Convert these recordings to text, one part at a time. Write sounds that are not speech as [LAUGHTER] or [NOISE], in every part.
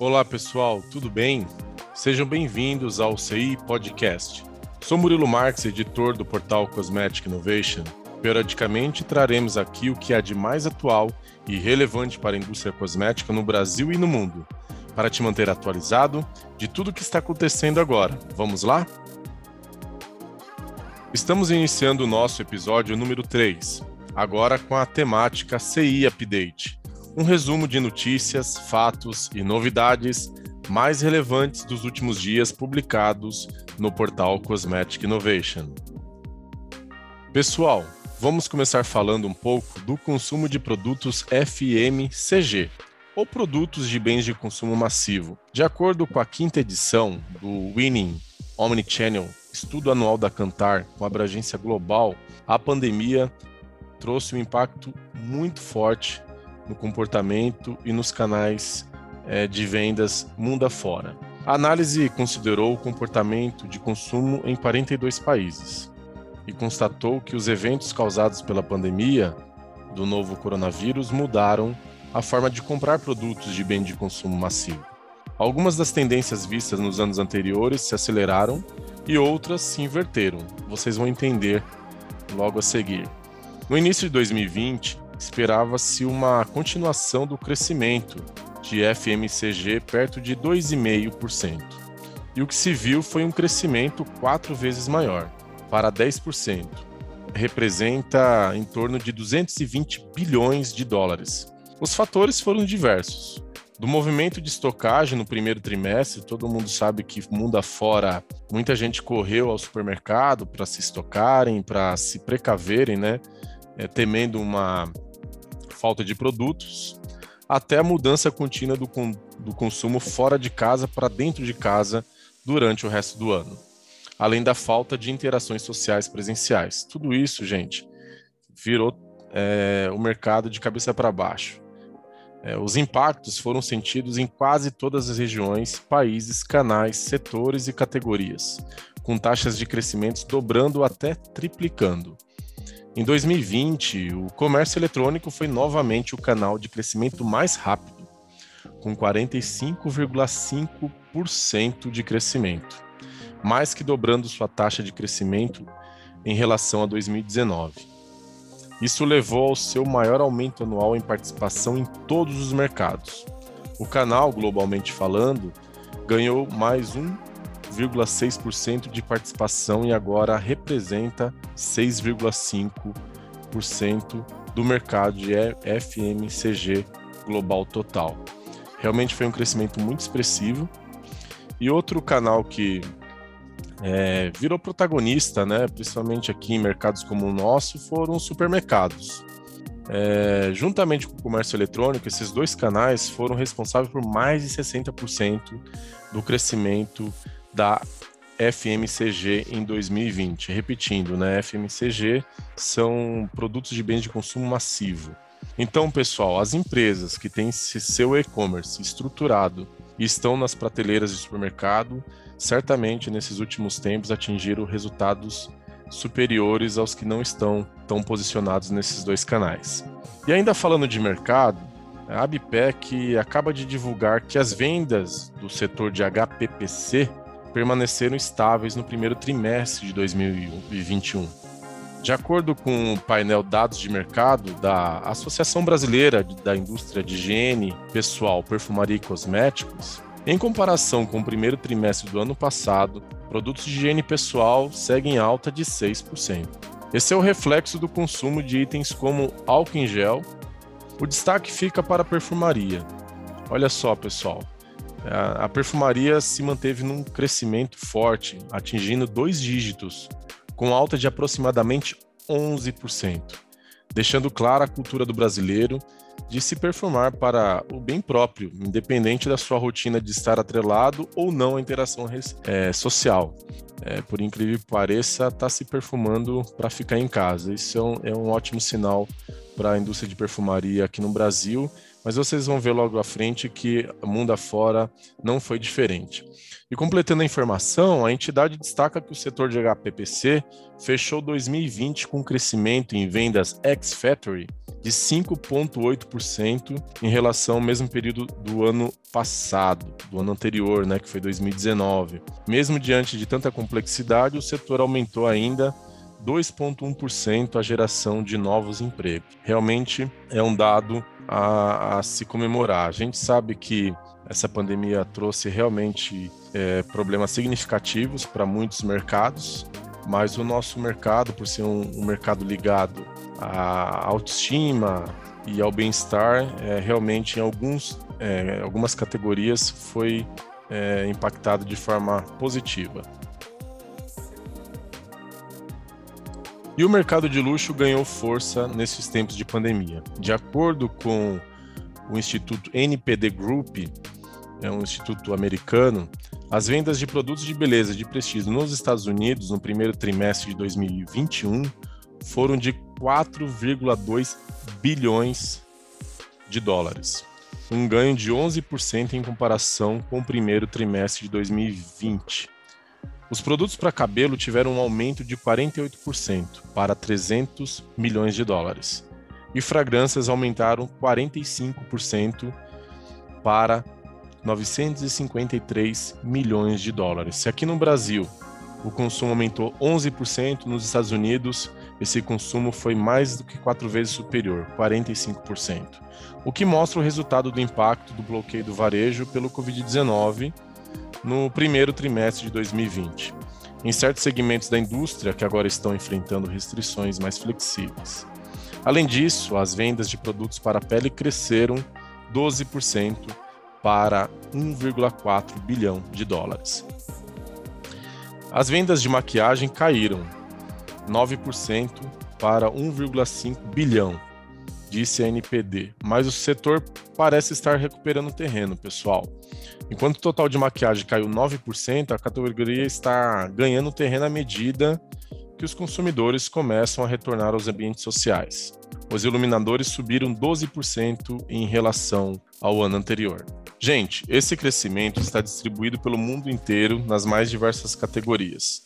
Olá pessoal, tudo bem? Sejam bem-vindos ao CI Podcast. Sou Murilo Marques, editor do portal Cosmetic Innovation. Periodicamente traremos aqui o que há de mais atual e relevante para a indústria cosmética no Brasil e no mundo, para te manter atualizado de tudo o que está acontecendo agora. Vamos lá? Estamos iniciando o nosso episódio número 3, agora com a temática CI Update um resumo de notícias, fatos e novidades mais relevantes dos últimos dias publicados no portal Cosmetic Innovation. Pessoal, vamos começar falando um pouco do consumo de produtos FMCG, ou produtos de bens de consumo massivo. De acordo com a quinta edição do Winning Omnichannel, estudo anual da Cantar com abrangência global, a pandemia trouxe um impacto muito forte no comportamento e nos canais é, de vendas mundo afora. A análise considerou o comportamento de consumo em 42 países e constatou que os eventos causados pela pandemia do novo coronavírus mudaram a forma de comprar produtos de bem de consumo massivo. Algumas das tendências vistas nos anos anteriores se aceleraram e outras se inverteram. Vocês vão entender logo a seguir. No início de 2020, esperava-se uma continuação do crescimento de FMCG perto de 2,5%. E o que se viu foi um crescimento quatro vezes maior, para 10%. Representa em torno de 220 bilhões de dólares. Os fatores foram diversos. Do movimento de estocagem no primeiro trimestre, todo mundo sabe que mundo afora, muita gente correu ao supermercado para se estocarem, para se precaverem, né? É, temendo uma falta de produtos, até a mudança contínua do, do consumo fora de casa para dentro de casa durante o resto do ano, além da falta de interações sociais presenciais. Tudo isso, gente, virou é, o mercado de cabeça para baixo. É, os impactos foram sentidos em quase todas as regiões, países, canais, setores e categorias, com taxas de crescimento dobrando até triplicando. Em 2020, o comércio eletrônico foi novamente o canal de crescimento mais rápido, com 45,5% de crescimento, mais que dobrando sua taxa de crescimento em relação a 2019. Isso levou ao seu maior aumento anual em participação em todos os mercados. O canal, globalmente falando, ganhou mais um 6,6% de participação e agora representa 6,5% do mercado de FMCG global total. Realmente foi um crescimento muito expressivo. E outro canal que é, virou protagonista, né, principalmente aqui em mercados como o nosso, foram os supermercados. É, juntamente com o comércio eletrônico, esses dois canais foram responsáveis por mais de 60% do crescimento da FMCG em 2020. Repetindo, né? FMCG são produtos de bens de consumo massivo. Então, pessoal, as empresas que têm seu e-commerce estruturado e estão nas prateleiras de supermercado, certamente nesses últimos tempos atingiram resultados superiores aos que não estão tão posicionados nesses dois canais. E ainda falando de mercado, a Abipec acaba de divulgar que as vendas do setor de HPPC permaneceram estáveis no primeiro trimestre de 2021. De acordo com o painel Dados de Mercado da Associação Brasileira da Indústria de Higiene Pessoal, Perfumaria e Cosméticos, em comparação com o primeiro trimestre do ano passado, produtos de higiene pessoal seguem alta de 6%. Esse é o reflexo do consumo de itens como álcool em gel. O destaque fica para a perfumaria. Olha só, pessoal, a, perfumaria se manteve num crescimento forte, atingindo dois dígitos, com alta de aproximadamente 11%, deixando clara a cultura do brasileiro de se perfumar para o bem próprio, independente da sua rotina de estar atrelado ou não à interação é, social. É, por incrível que pareça, está se perfumando para ficar em casa. Isso é um, é um ótimo sinal para a indústria de perfumaria aqui no Brasil mas vocês vão ver logo à frente que mundo afora não foi diferente. E completando a informação, a entidade destaca que o setor de HPPC fechou 2020 com um crescimento em vendas ex-factory de 5,8% em relação ao mesmo período do ano passado, do ano anterior, né, que foi 2019. Mesmo diante de tanta complexidade, o setor aumentou ainda 2,1% a geração de novos empregos. Realmente é um dado a, a se comemorar. A gente sabe que essa pandemia trouxe realmente é, problemas significativos para muitos mercados, mas o nosso mercado, por ser um, um mercado ligado à autoestima e ao bem-estar, é, realmente em alguns, é, algumas categorias foi é, impactado de forma positiva. E o mercado de luxo ganhou força nesses tempos de pandemia. De acordo com o Instituto NPD Group, é um instituto americano, as vendas de produtos de beleza de prestígio nos Estados Unidos no primeiro trimestre de 2021 foram de 4,2 bilhões de dólares, um ganho de 11% em comparação com o primeiro trimestre de 2020. Os produtos para cabelo tiveram um aumento de 48% para 300 milhões de dólares. E fragrâncias aumentaram 45% para 953 milhões de dólares. Se aqui no Brasil o consumo aumentou 11%, nos Estados Unidos esse consumo foi mais do que quatro vezes superior, 45%. O que mostra o resultado do impacto do bloqueio do varejo pelo Covid-19 no primeiro trimestre de 2020, em certos segmentos da indústria que agora estão enfrentando restrições mais flexíveis. Além disso, as vendas de produtos para a pele cresceram 12% para 1,4 bilhão de dólares. As vendas de maquiagem caíram 9% para 1,5 bilhão, disse a NPD, mas o setor parece estar recuperando terreno, pessoal. Enquanto o total de maquiagem caiu 9%, a categoria está ganhando terreno à medida que os consumidores começam a retornar aos ambientes sociais. Os iluminadores subiram 12% em relação ao ano anterior. Gente, esse crescimento está distribuído pelo mundo inteiro nas mais diversas categorias.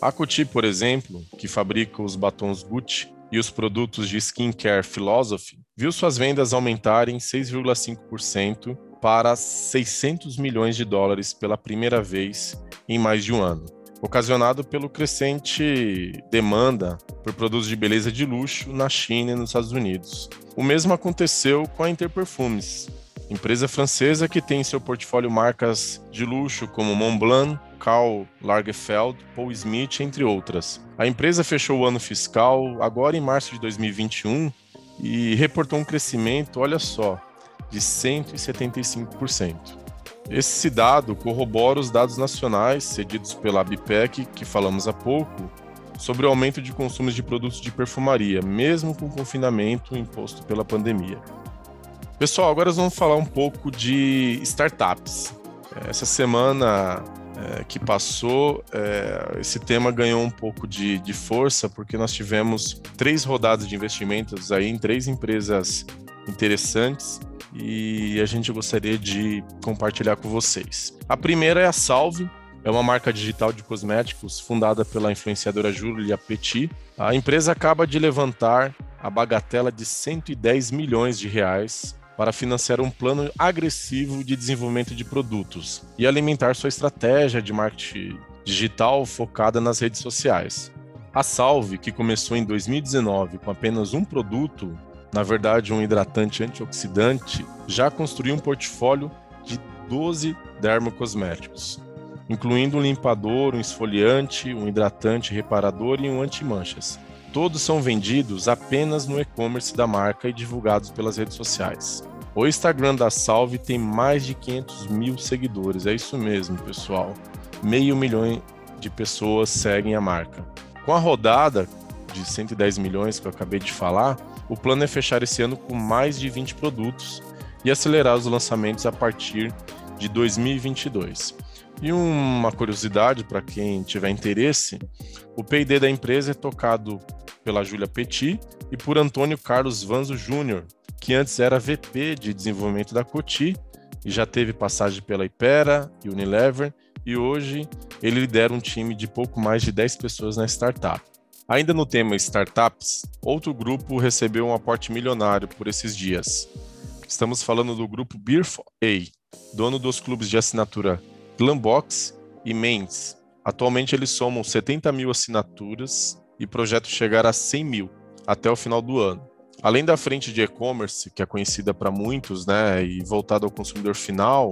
A Coty, por exemplo, que fabrica os batons Gucci e os produtos de skincare Philosophy, viu suas vendas aumentarem 6,5% para 600 milhões de dólares pela primeira vez em mais de um ano, ocasionado pelo crescente demanda por produtos de beleza de luxo na China e nos Estados Unidos. O mesmo aconteceu com a Interperfumes, empresa francesa que tem em seu portfólio marcas de luxo como Montblanc, Karl Lagerfeld, Paul Smith, entre outras. A empresa fechou o ano fiscal agora em março de 2021 e reportou um crescimento, olha só, de 175%. Esse dado corrobora os dados nacionais cedidos pela ABPEC, que falamos há pouco, sobre o aumento de consumos de produtos de perfumaria, mesmo com o confinamento imposto pela pandemia. Pessoal, agora nós vamos falar um pouco de startups. Essa semana é, que passou, é, esse tema ganhou um pouco de, de força, porque nós tivemos três rodadas de investimentos aí em três empresas interessantes e a gente gostaria de compartilhar com vocês. A primeira é a Salve, é uma marca digital de cosméticos fundada pela influenciadora Julia Petit. A empresa acaba de levantar a bagatela de 110 milhões de reais para financiar um plano agressivo de desenvolvimento de produtos e alimentar sua estratégia de marketing digital focada nas redes sociais. A Salve, que começou em 2019 com apenas um produto, na verdade um hidratante antioxidante, já construiu um portfólio de 12 dermocosméticos, incluindo um limpador, um esfoliante, um hidratante reparador e um antimanchas. Todos são vendidos apenas no e-commerce da marca e divulgados pelas redes sociais. O Instagram da Salve tem mais de 500 mil seguidores, é isso mesmo, pessoal. Meio milhão de pessoas seguem a marca. Com a rodada de 110 milhões que eu acabei de falar, o plano é fechar esse ano com mais de 20 produtos e acelerar os lançamentos a partir de 2022. E uma curiosidade para quem tiver interesse, o P&D da empresa é tocado pela Júlia Petit e por Antônio Carlos Vanzo Júnior, que antes era VP de desenvolvimento da Coty e já teve passagem pela Ipera e Unilever, e hoje ele lidera um time de pouco mais de 10 pessoas na startup. Ainda no tema startups, outro grupo recebeu um aporte milionário por esses dias. Estamos falando do grupo Beer A, dono dos clubes de assinatura Glambox e Men's. Atualmente eles somam 70 mil assinaturas e projeto chegar a 100 mil até o final do ano. Além da frente de e-commerce, que é conhecida para muitos né, e voltada ao consumidor final,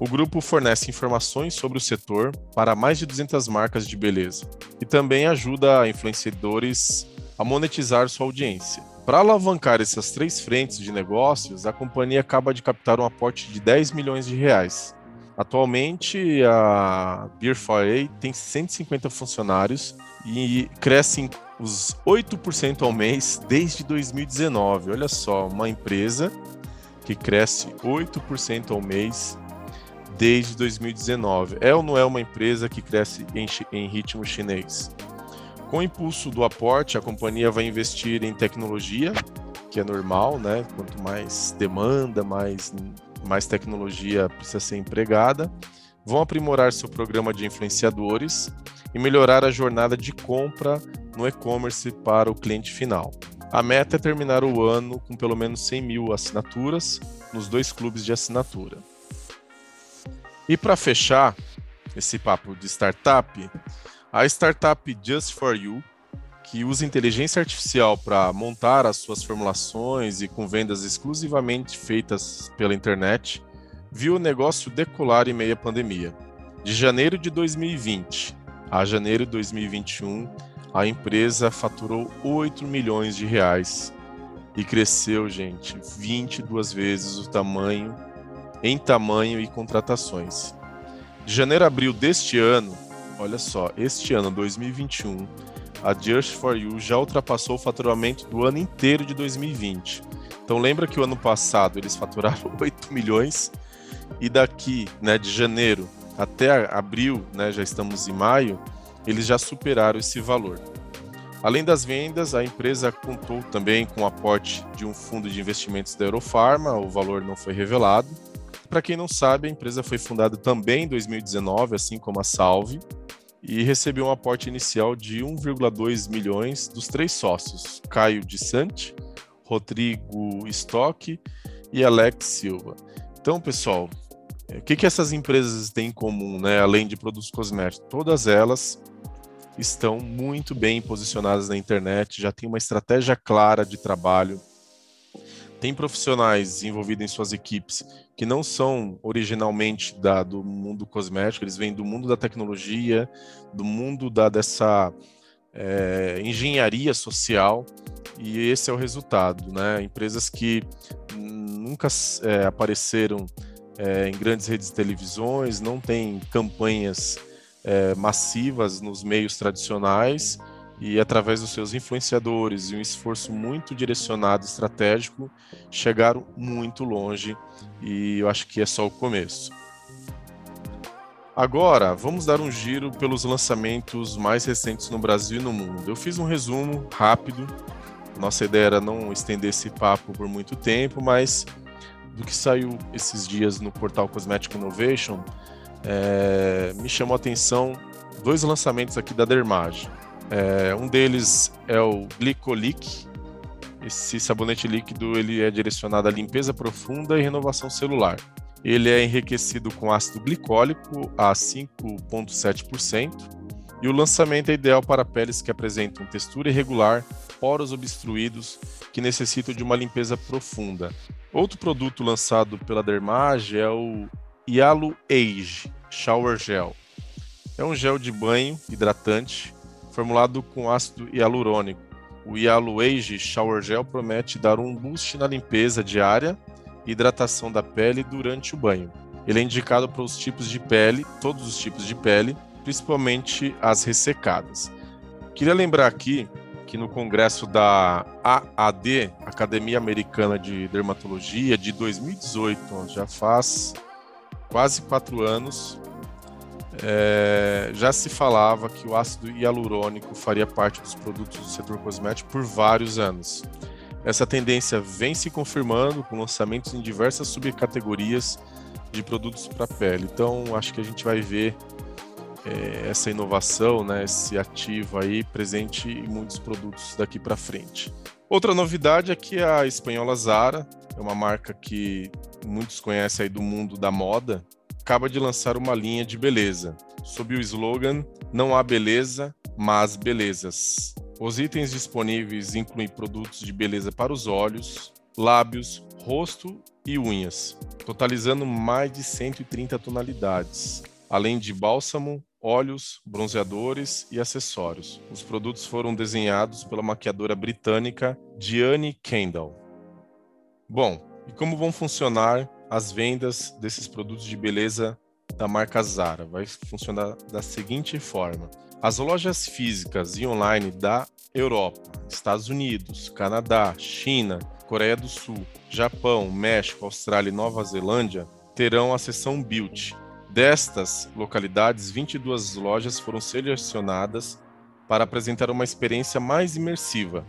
o grupo fornece informações sobre o setor para mais de 200 marcas de beleza e também ajuda influenciadores a monetizar sua audiência. Para alavancar essas três frentes de negócios, a companhia acaba de captar um aporte de 10 milhões de reais. Atualmente, a Beer 4A tem 150 funcionários e cresce os 8% ao mês desde 2019. Olha só, uma empresa que cresce 8% ao mês desde 2019. É ou não é uma empresa que cresce em, em ritmo chinês? Com o impulso do aporte, a companhia vai investir em tecnologia, que é normal, né? Quanto mais demanda, mais, mais tecnologia precisa ser empregada. Vão aprimorar seu programa de influenciadores e melhorar a jornada de compra no e-commerce para o cliente final. A meta é terminar o ano com pelo menos 100 mil assinaturas nos dois clubes de assinatura. E para fechar esse papo de startup, a startup Just for You, que usa inteligência artificial para montar as suas formulações e com vendas exclusivamente feitas pela internet, viu o negócio decolar em meio à pandemia. De janeiro de 2020 a janeiro de 2021, a empresa faturou 8 milhões de reais e cresceu, gente, 22 vezes o tamanho em tamanho e contratações. De janeiro a abril deste ano, olha só, este ano 2021, a Just for You já ultrapassou o faturamento do ano inteiro de 2020. Então lembra que o ano passado eles faturaram [LAUGHS] 8 milhões e daqui, né, de janeiro até abril, né, já estamos em maio, eles já superaram esse valor. Além das vendas, a empresa contou também com o aporte de um fundo de investimentos da Eurofarma, o valor não foi revelado. Para quem não sabe, a empresa foi fundada também em 2019, assim como a Salve, e recebeu um aporte inicial de 1,2 milhões dos três sócios, Caio de Sante, Rodrigo Stock e Alex Silva. Então, pessoal, o que, que essas empresas têm em comum, né, além de produtos cosméticos? Todas elas estão muito bem posicionadas na internet, já tem uma estratégia clara de trabalho, tem profissionais envolvidos em suas equipes que não são originalmente da, do mundo cosmético, eles vêm do mundo da tecnologia, do mundo da, dessa é, engenharia social, e esse é o resultado. Né? Empresas que nunca é, apareceram é, em grandes redes de televisões, não têm campanhas é, massivas nos meios tradicionais e através dos seus influenciadores e um esforço muito direcionado, estratégico, chegaram muito longe e eu acho que é só o começo. Agora, vamos dar um giro pelos lançamentos mais recentes no Brasil e no mundo. Eu fiz um resumo rápido. Nossa ideia era não estender esse papo por muito tempo, mas do que saiu esses dias no portal Cosmetic Innovation, é, me chamou a atenção dois lançamentos aqui da Dermage. É, um deles é o Glicolic. Esse sabonete líquido ele é direcionado à limpeza profunda e renovação celular. Ele é enriquecido com ácido glicólico a 5,7%. E o lançamento é ideal para peles que apresentam textura irregular, poros obstruídos, que necessitam de uma limpeza profunda. Outro produto lançado pela Dermage é o Yalu Age Shower Gel. É um gel de banho hidratante formulado com ácido hialurônico. O Yalu Age Shower Gel promete dar um boost na limpeza diária e hidratação da pele durante o banho. Ele é indicado para os tipos de pele, todos os tipos de pele, principalmente as ressecadas. Queria lembrar aqui que no congresso da AAD, Academia Americana de Dermatologia, de 2018, já faz quase quatro anos, é, já se falava que o ácido hialurônico faria parte dos produtos do setor cosmético por vários anos. Essa tendência vem se confirmando com lançamentos em diversas subcategorias de produtos para pele. Então, acho que a gente vai ver é, essa inovação, né, esse ativo aí presente em muitos produtos daqui para frente. Outra novidade é que a espanhola Zara, é uma marca que muitos conhecem aí do mundo da moda, acaba de lançar uma linha de beleza, sob o slogan Não há beleza, mas belezas. Os itens disponíveis incluem produtos de beleza para os olhos, lábios, rosto e unhas, totalizando mais de 130 tonalidades, além de bálsamo, óleos, bronzeadores e acessórios. Os produtos foram desenhados pela maquiadora britânica Diane Kendall. Bom, e como vão funcionar as vendas desses produtos de beleza da marca Zara? Vai funcionar da seguinte forma: as lojas físicas e online da Europa, Estados Unidos, Canadá, China, Coreia do Sul, Japão, México, Austrália e Nova Zelândia terão a seção Beauty, Destas localidades, 22 lojas foram selecionadas para apresentar uma experiência mais imersiva.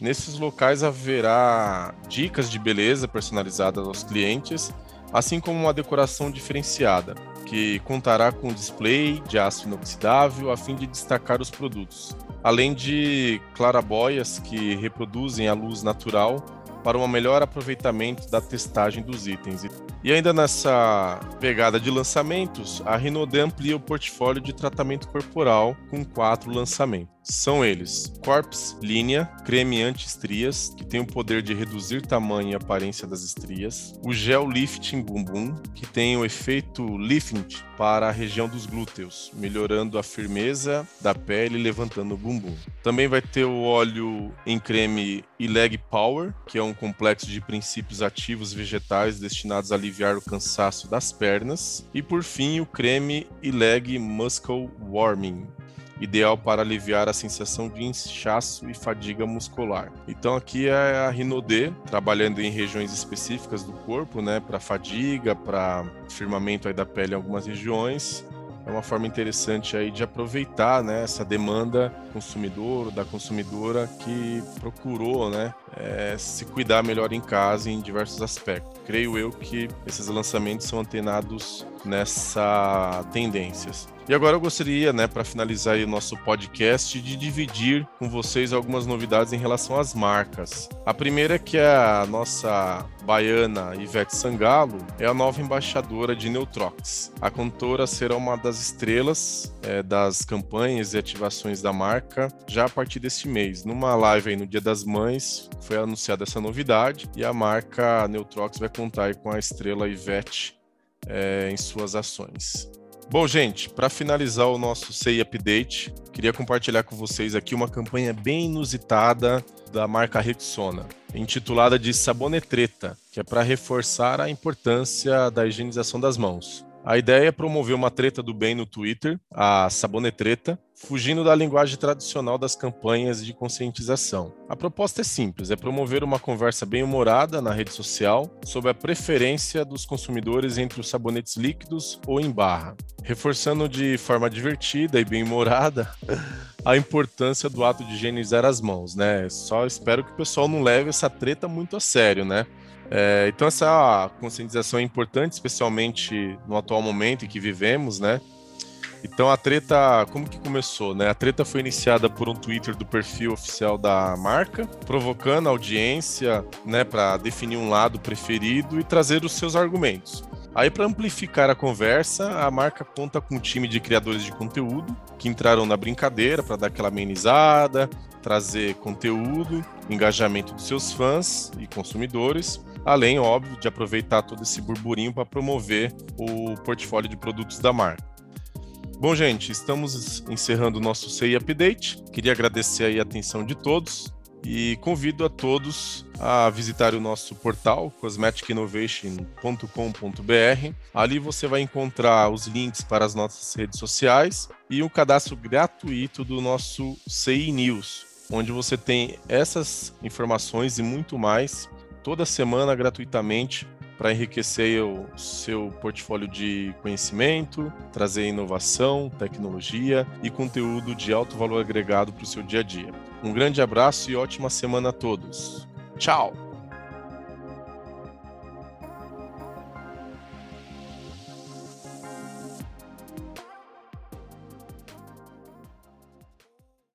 Nesses locais haverá dicas de beleza personalizadas aos clientes, assim como uma decoração diferenciada, que contará com display de aço inoxidável a fim de destacar os produtos, além de clarabóias que reproduzem a luz natural para um melhor aproveitamento da testagem dos itens. E ainda nessa pegada de lançamentos, a Rinode amplia o portfólio de tratamento corporal com quatro lançamentos. São eles: Corpse Linea, creme anti-estrias, que tem o poder de reduzir tamanho e aparência das estrias. O Gel Lifting Bumbum, que tem o efeito lifting para a região dos glúteos, melhorando a firmeza da pele e levantando o bumbum. Também vai ter o óleo em creme e Leg Power, que é um complexo de princípios ativos vegetais destinados a aliviar o cansaço das pernas. E por fim, o creme e Leg Muscle Warming, ideal para aliviar a sensação de inchaço e fadiga muscular. Então aqui é a Rinode, trabalhando em regiões específicas do corpo, né, para fadiga, para firmamento aí da pele em algumas regiões. É uma forma interessante aí de aproveitar né, essa demanda consumidor da consumidora que procurou né, é, se cuidar melhor em casa em diversos aspectos. Creio eu que esses lançamentos são antenados nessa tendências. E agora eu gostaria, né, para finalizar o nosso podcast, de dividir com vocês algumas novidades em relação às marcas. A primeira é que a nossa baiana Ivete Sangalo é a nova embaixadora de Neutrox. A cantora será uma das estrelas é, das campanhas e ativações da marca já a partir deste mês. Numa live aí no Dia das Mães foi anunciada essa novidade e a marca Neutrox vai contar com a estrela Ivete é, em suas ações. Bom, gente, para finalizar o nosso SEI Update, queria compartilhar com vocês aqui uma campanha bem inusitada da marca Rexona, intitulada de Sabonetreta, que é para reforçar a importância da higienização das mãos. A ideia é promover uma treta do bem no Twitter, a Sabonetreta, fugindo da linguagem tradicional das campanhas de conscientização. A proposta é simples, é promover uma conversa bem humorada na rede social sobre a preferência dos consumidores entre os sabonetes líquidos ou em barra, reforçando de forma divertida e bem humorada [LAUGHS] a importância do ato de higienizar as mãos, né? Só espero que o pessoal não leve essa treta muito a sério, né? É, então essa conscientização é importante, especialmente no atual momento em que vivemos, né? Então a treta, como que começou, né? A treta foi iniciada por um Twitter do perfil oficial da marca, provocando a audiência, né, para definir um lado preferido e trazer os seus argumentos. Aí, para amplificar a conversa, a marca conta com um time de criadores de conteúdo que entraram na brincadeira para dar aquela amenizada, trazer conteúdo, engajamento dos seus fãs e consumidores, além, óbvio, de aproveitar todo esse burburinho para promover o portfólio de produtos da marca. Bom, gente, estamos encerrando o nosso CI Update. Queria agradecer a atenção de todos e convido a todos a visitar o nosso portal cosmeticinnovation.com.br. Ali você vai encontrar os links para as nossas redes sociais e um cadastro gratuito do nosso CI News, onde você tem essas informações e muito mais toda semana gratuitamente para enriquecer o seu portfólio de conhecimento, trazer inovação, tecnologia e conteúdo de alto valor agregado para o seu dia a dia. Um grande abraço e ótima semana a todos. Tchau!